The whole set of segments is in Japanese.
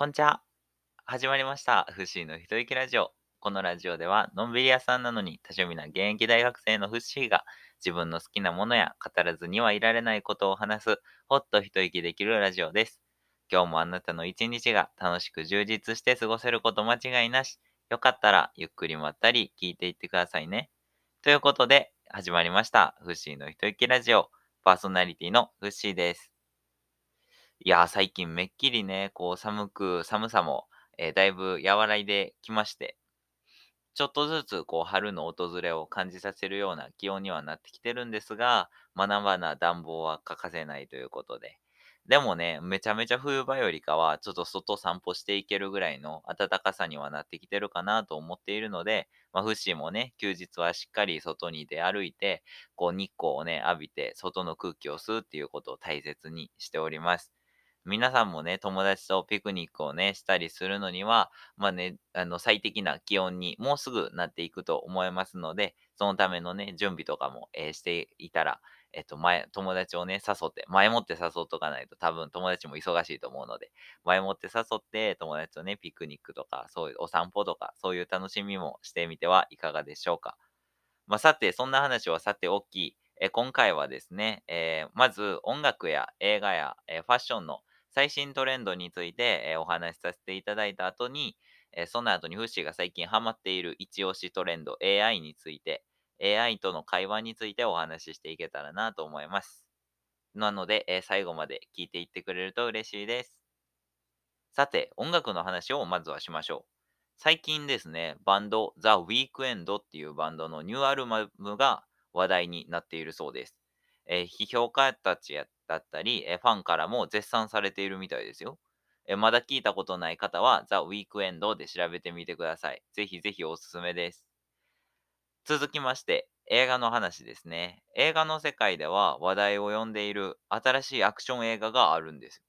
こんにちは。始まりました。フッシーの一息ラジオ。このラジオでは、のんびり屋さんなのに多趣味な現役大学生のフッシーが自分の好きなものや語らずにはいられないことを話す、ほっと一息できるラジオです。今日もあなたの一日が楽しく充実して過ごせること間違いなし。よかったらゆっくりまったり聞いていってくださいね。ということで、始まりました。フッシーの一息ラジオ。パーソナリティのフッシーです。いや、最近めっきりね、こう寒く、寒さも、えーだいぶ和らいできまして、ちょっとずつこう春の訪れを感じさせるような気温にはなってきてるんですが、まだまだ暖房は欠かせないということで。でもね、めちゃめちゃ冬場よりかは、ちょっと外散歩していけるぐらいの暖かさにはなってきてるかなと思っているので、まあ、フッシーもね、休日はしっかり外に出歩いて、こう日光をね、浴びて、外の空気を吸うっていうことを大切にしております。皆さんもね、友達とピクニックをね、したりするのには、まあね、あの、最適な気温にもうすぐなっていくと思いますので、そのためのね、準備とかも、えーしていたら、えっと、前、友達をね、誘って、前もって誘っとかないと多分友達も忙しいと思うので、前もって誘って友達とね、ピクニックとか、そういうお散歩とか、そういう楽しみもしてみてはいかがでしょうか。まあ、さて、そんな話はさておき、え今回はですね、えーまず音楽や映画や、えーファッションの最新トレンドについて、えーお話しさせていただいた後に、えーその後にフッシーが最近ハマっている一押しトレンド AI について、AI との会話についてお話ししていけたらなと思います。なので、えー最後まで聞いていってくれると嬉しいです。さて、音楽の話をまずはしましょう。最近ですね、バンド The Weeknd っていうバンドのニューアルバムが話題になっているそうです。えー批評家たちやだったり、えーファンからも絶賛されているみたいですよ。えーまだ聞いたことない方は The Weeknd で調べてみてください。ぜひぜひおすすめです。続きまして、映画の話ですね。映画の世界では話題を呼んでいる新しいアクション映画があるんです。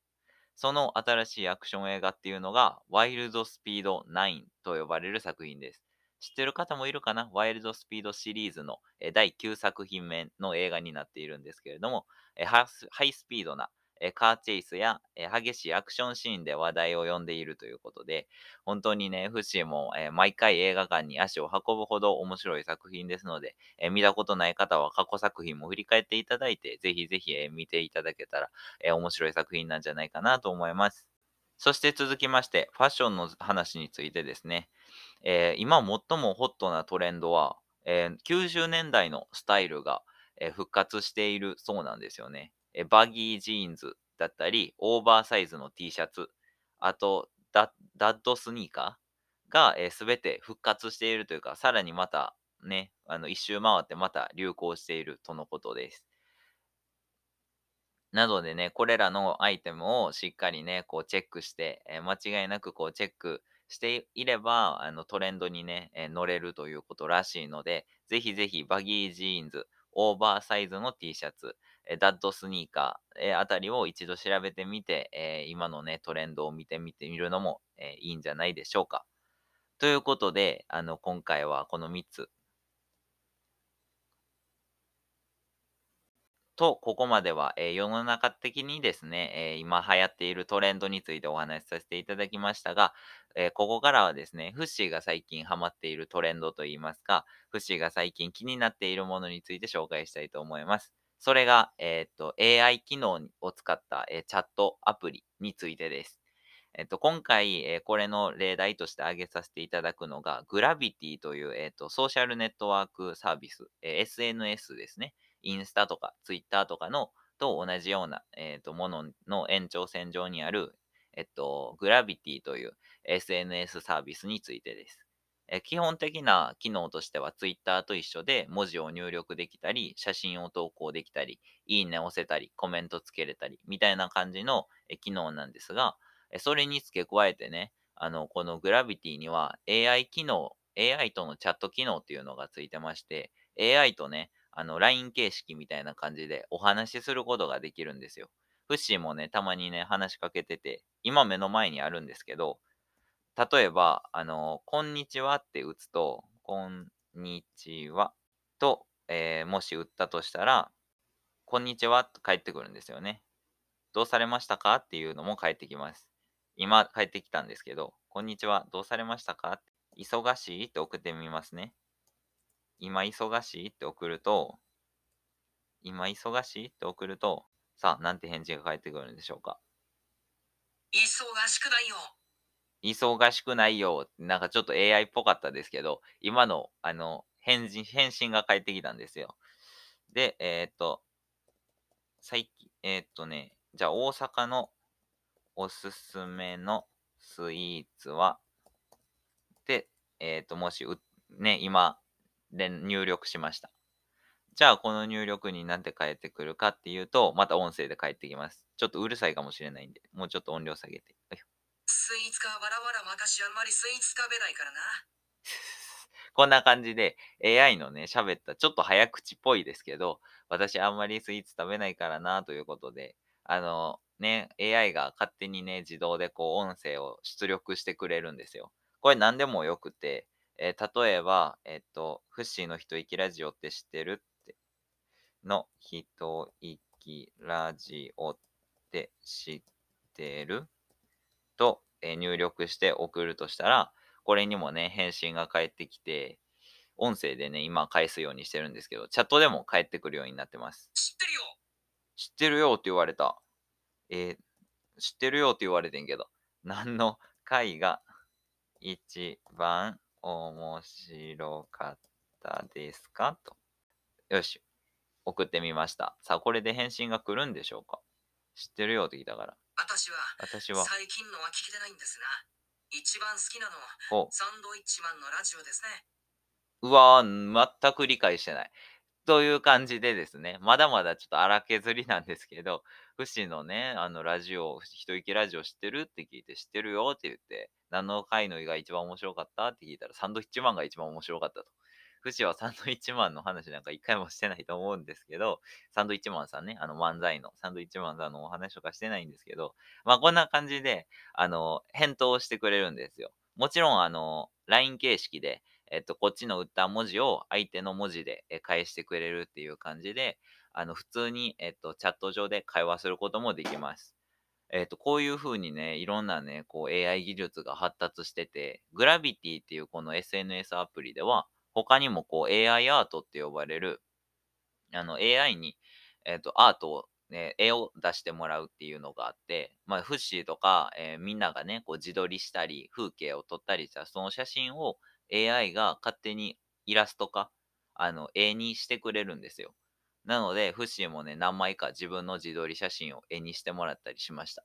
その新しいアクション映画っていうのが、ワイルドスピード9と呼ばれる作品です。知ってる方もいるかな？ワイルドスピードシリーズの第9作品目の映画になっているんですけれども、ハイスピードなカーチェイスや激しいアクションシーンで話題を呼んでいるということで、本当にね、フッシも毎回映画館に足を運ぶほど面白い作品ですので、見たことない方は過去作品も振り返っていただいて、ぜひぜひ見ていただけたら面白い作品なんじゃないかなと思います。そして続きまして、ファッションの話についてですね、えー今最もホットなトレンドは、えー90年代のスタイルが、えー復活しているそうなんですよね。えーバギージーンズだったり、オーバーサイズの T シャツ、あとダダッドスニーカーが、えー、全て復活しているというか、さらにまたね、あの一周回ってまた流行しているとのことです。なのでね、これらのアイテムをしっかりね、こうチェックして、えー間違いなくこうチェックしていれば、あのトレンドにね、え乗れるということらしいので、ぜひぜひバギージーンズ、オーバーサイズの T シャツ、えダッドスニーカー、えーあたりを一度調べてみて、え今のね、トレンドを見てみてみるのも、えいいんじゃないでしょうか。ということで、あの、今回はこの3つと、ここまでは、えー世の中的にですね、えー今流行っているトレンドについてお話しさせていただきましたが、えーここからはですね、フッシーが最近ハマっているトレンドといいますか、フッシーが最近気になっているものについて紹介したいと思います。それが、えーっと、AI 機能を使った、えーチャットアプリについてです。えっと、今回、えーこれの例題として挙げさせていただくのが、グラビティという、えっと、ソーシャルネットワークサービス、えー SNS ですね。インスタとかツイッターとかのと同じような、えっとものの延長線上にある、えっと、グラビティという SNS サービスについてです。え基本的な機能としてはツイッターと一緒で文字を入力できたり、写真を投稿できたり、いいね押せたり、コメントつけれたり、みたいな感じのえ機能なんですが、えそれに付け加えてね、あの、このグラビティには AI 機能、AI とのチャット機能っていうのがついてまして、AI とね、あの、LINE 形式みたいな感じでお話しすることができるんですよ。フッシーもね、たまにね、話しかけてて、今目の前にあるんですけど、例えば、あの、こんにちはって打つと、こんにちはと、えーもし打ったとしたら、こんにちはと返ってくるんですよね。どうされましたか？っていうのも返ってきます。今帰ってきたんですけど、こんにちは、どうされましたか忙しい？って送ってみますね。今忙しいって送ると、今忙しいって送ると、さあ、なんて返事が返ってくるんでしょうか？忙しくないよ。忙しくないよ。なんかちょっと AI っぽかったですけど、今の、あの、返事、返信が返ってきたんですよ。で、えーっと、最近、えーっとね、じゃあ大阪のおすすめのスイーツは、で、えーっと、もしう、ね、今、で入力しました。じゃあ、この入力になんて返ってくるかっていうと、また音声で返ってきます。ちょっとうるさいかもしれないんで、もうちょっと音量下げて。スイーツかわらわら昔あんまりスイーツ食べないからな。こんな感じで AI のね、喋ったちょっと早口っぽいですけど、私あんまりスイーツ食べないからなということで、あのね、AI が勝手にね、自動でこう音声を出力してくれるんですよ。これ何でもよくて、えー例えば、えっと、フッシーの一息ラジオって知ってるって、の一息ラジオって知ってる？と、えー入力して送るとしたら、これにもね、返信が返ってきて、音声でね、今返すようにしてるんですけど、チャットでも返ってくるようになってます。知ってるよ。知ってるよって言われた。えー知ってるよって言われてんけど、何の回が一番面白かったですか？と。よし、送ってみました。さあ、これで返信が来るんでしょうか？知ってるよって聞いたから。私は私は、最近のは聞けてないんですが、一番好きなのはお、サンドイッチマンのラジオですね。うわー、全く理解してない。という感じでですね、まだまだちょっと荒削りなんですけど、フシのね、あのラジオ、一息ラジオ知ってるって聞いて、知ってるよって言って、何の回のが一番面白かったって聞いたら、サンドイッチマンが一番面白かったと。フシはサンドイッチマンの話なんか一回もしてないと思うんですけど、サンドイッチマンさんね、あの漫才のサンドイッチマンさんのお話とかしてないんですけど、まあこんな感じで、あの、返答してくれるんですよ。もちろん、あの、LINE 形式で、えっと、こっちの打った文字を相手の文字で返してくれるっていう感じで、あの、普通に、えっと、チャット上で会話することもできます。えっと、こういう風にね、いろんなね、こう AI 技術が発達してて、グラビティっていうこの SNS アプリでは、他にもこう AI アートって呼ばれる、あの AI に、えっと、アートを、ね、絵を出してもらうっていうのがあって、まあ、フッシーとか、えーみんながね、こう自撮りしたり、風景を撮ったりした、その写真を AI が勝手にイラスト化、あの、絵にしてくれるんですよ。なので、フッシーもね、何枚か自分の自撮り写真を絵にしてもらったりしました。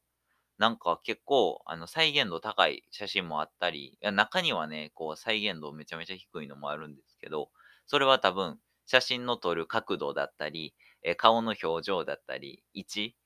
なんか結構、あの、再現度高い写真もあったり、いや中にはね、こう、再現度めちゃめちゃ低いのもあるんですけど、それは多分、写真の撮る角度だったり、え顔の表情だったり、位置、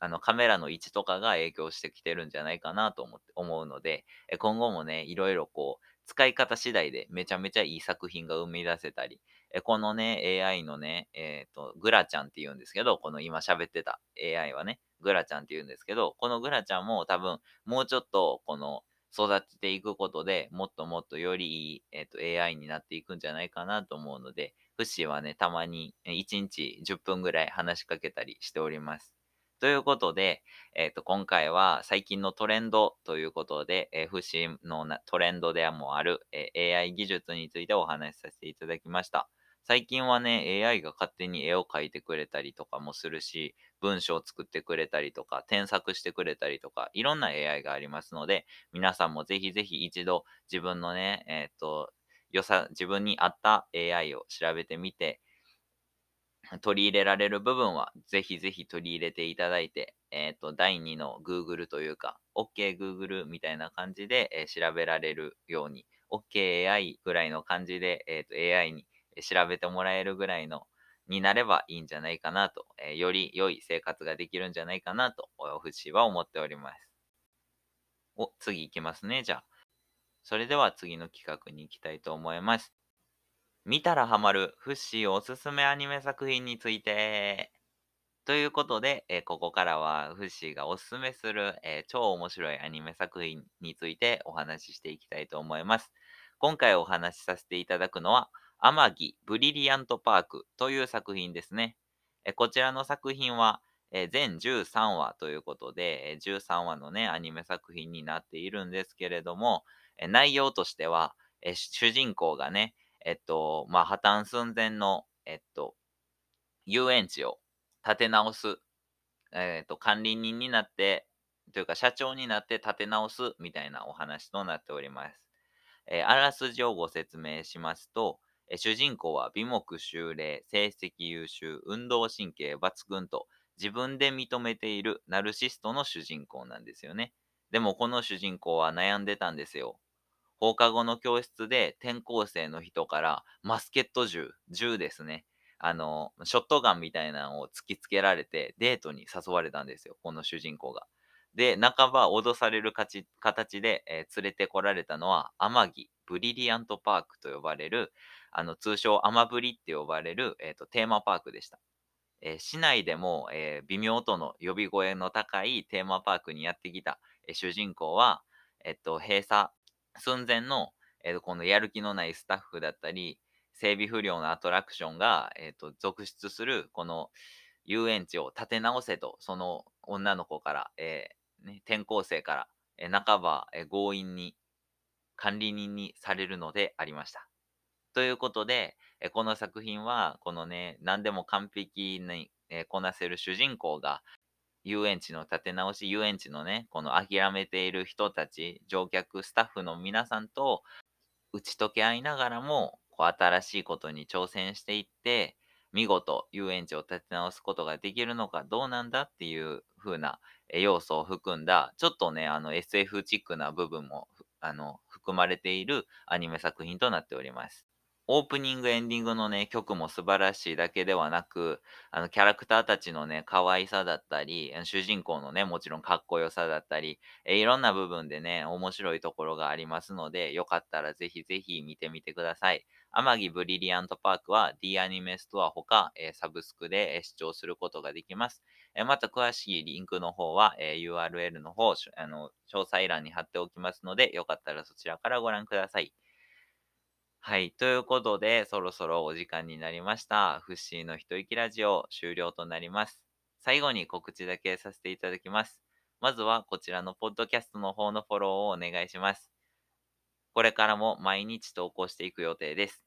あのカメラの位置とかが影響してきてるんじゃないかなと思って思うので、今後もね、いろいろこう、使い方次第でめちゃめちゃいい作品が生み出せたり、このね、AI のね、えっ、と、グラちゃんって言うんですけど、この今喋ってた AI はね、グラちゃんって言うんですけど、このグラちゃんも多分、もうちょっと、この、育てていくことでもっともっとよりいい、えっと AI になっていくんじゃないかなと思うので、フッシーはね、たまに1日10分ぐらい話しかけたりしております。ということで、えっ、と、今回は最近のトレンドということで、えー、フッシーのなトレンドでもある、えー AI 技術についてお話しさせていただきました。最近はね、AI が勝手に絵を描いてくれたりとかもするし、文章を作ってくれたりとか、添削してくれたりとか、いろんな AI がありますので、皆さんもぜひぜひ一度自分のね、えっ、と、良さ、自分に合った AI を調べてみて、取り入れられる部分はぜひぜひ取り入れていただいて、えっ、と、第2の Google というか、OK Google みたいな感じで、えー調べられるように、OK AI ぐらいの感じで、えっ、と、AI に調べてもらえるぐらいのになればいいんじゃないかなと、えーより良い生活ができるんじゃないかなと、おふしは思っております。お、次行きますね、じゃあ。それでは次の企画に行きたいと思います。見たらハマるフッシーおすすめアニメ作品について。ということで、えーここからはフッシーがおすすめする、えー超面白いアニメ作品についてお話ししていきたいと思います。今回お話しさせていただくのは、天城ブリリアントパークという作品ですね。こちらの作品は、全13話ということで、13話のね、アニメ作品になっているんですけれども、内容としては、主人公がね、えっと、まあ、破綻寸前の、えっと、遊園地を立て直す、えっと、管理人になって、というか社長になって立て直すみたいなお話となっております。えあらすじをご説明しますと、主人公は美目秀麗、成績優秀、運動神経抜群と自分で認めているナルシストの主人公なんですよね。でもこの主人公は悩んでたんですよ。放課後の教室で転校生の人からマスケット銃、銃ですね。あの、ショットガンみたいなのを突きつけられてデートに誘われたんですよ。この主人公が。で、半ば脅されるかち形で、えー連れてこられたのは、天城ブリリアントパークと呼ばれる、あの、通称アマブリって呼ばれる、えーとテーマパークでした。えー市内でも、えー微妙との呼び声の高いテーマパークにやってきた、えー主人公は、えっと、閉鎖寸前の、えーこのやる気のないスタッフだったり、整備不良のアトラクションが、えーと続出するこの遊園地を立て直せと、その女の子から、えーね、転校生から、えー半ば、えー強引に管理人にされるのでありました。ということで、えこの作品は、このね、何でも完璧に、えこなせる主人公が、遊園地の立て直し、遊園地のね、この諦めている人たち、乗客、スタッフの皆さんと打ち解け合いながらも、こう新しいことに挑戦していって、見事遊園地を立て直すことができるのかどうなんだっていう風な要素を含んだ、ちょっとね、あの SF チックな部分もあの含まれているアニメ作品となっております。オープニング、エンディングのね、曲も素晴らしいだけではなく、あの、キャラクターたちのね、可愛さだったり、主人公のね、もちろんかっこよさだったり、えいろんな部分でね、面白いところがありますので、よかったらぜひぜひ見てみてください。天城ブリリアントパークは D アニメストアほか、えサブスクで、視聴することができます。えまた詳しいリンクの方は、え URL の方、あの、詳細欄に貼っておきますので、よかったらそちらからご覧ください。はい。ということで、そろそろお時間になりました。フッシーの一息ラジオ終了となります。最後に告知だけさせていただきます。まずはこちらのポッドキャストの方のフォローをお願いします。これからも毎日投稿していく予定です。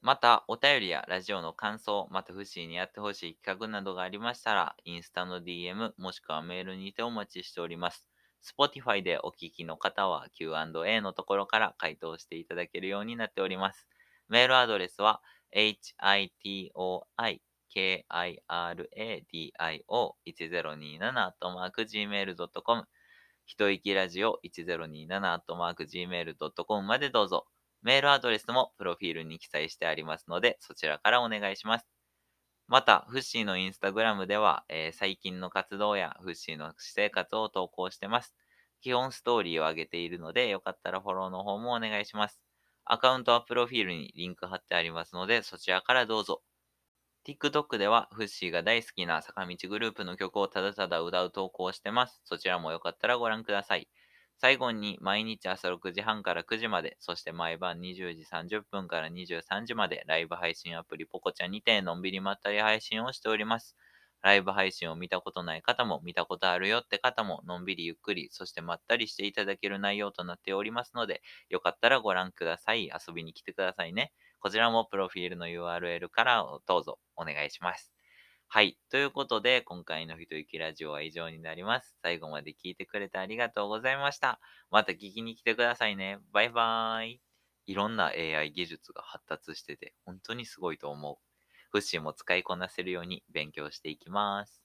また、お便りやラジオの感想、またフッシーにやってほしい企画などがありましたら、インスタの DM もしくはメールにてお待ちしております。Spotify でお聞きの方は Q&A のところから回答していただけるようになっております。メールアドレスは hitoi,kiradio1027-gmail.com 一息ラジオ 1027-gmail.com までどうぞ。メールアドレスもプロフィールに記載してありますので、そちらからお願いします。また、フッシーのインスタグラムでは、えー最近の活動やフッシーの私生活を投稿してます。基本ストーリーを上げているので、よかったらフォローの方もお願いします。アカウントはプロフィールにリンク貼ってありますので、そちらからどうぞ。TikTok では、フッシーが大好きな坂道グループの曲をただただ歌う投稿してます。そちらもよかったらご覧ください。最後に、毎日朝6時半から9時まで、そして毎晩20時30分から23時まで、ライブ配信アプリポコチャにて、のんびりまったり配信をしております。ライブ配信を見たことない方も、見たことあるよって方も、のんびりゆっくり、そしてまったりしていただける内容となっておりますので、よかったらご覧ください。遊びに来てくださいね。こちらもプロフィールの URL からどうぞお願いします。はい。ということで、今回の一息ラジオは以上になります。最後まで聞いてくれてありがとうございました。また聞きに来てくださいね。バイバーイ。いろんな AI 技術が発達してて、本当にすごいと思う。フッシーも使いこなせるように勉強していきます。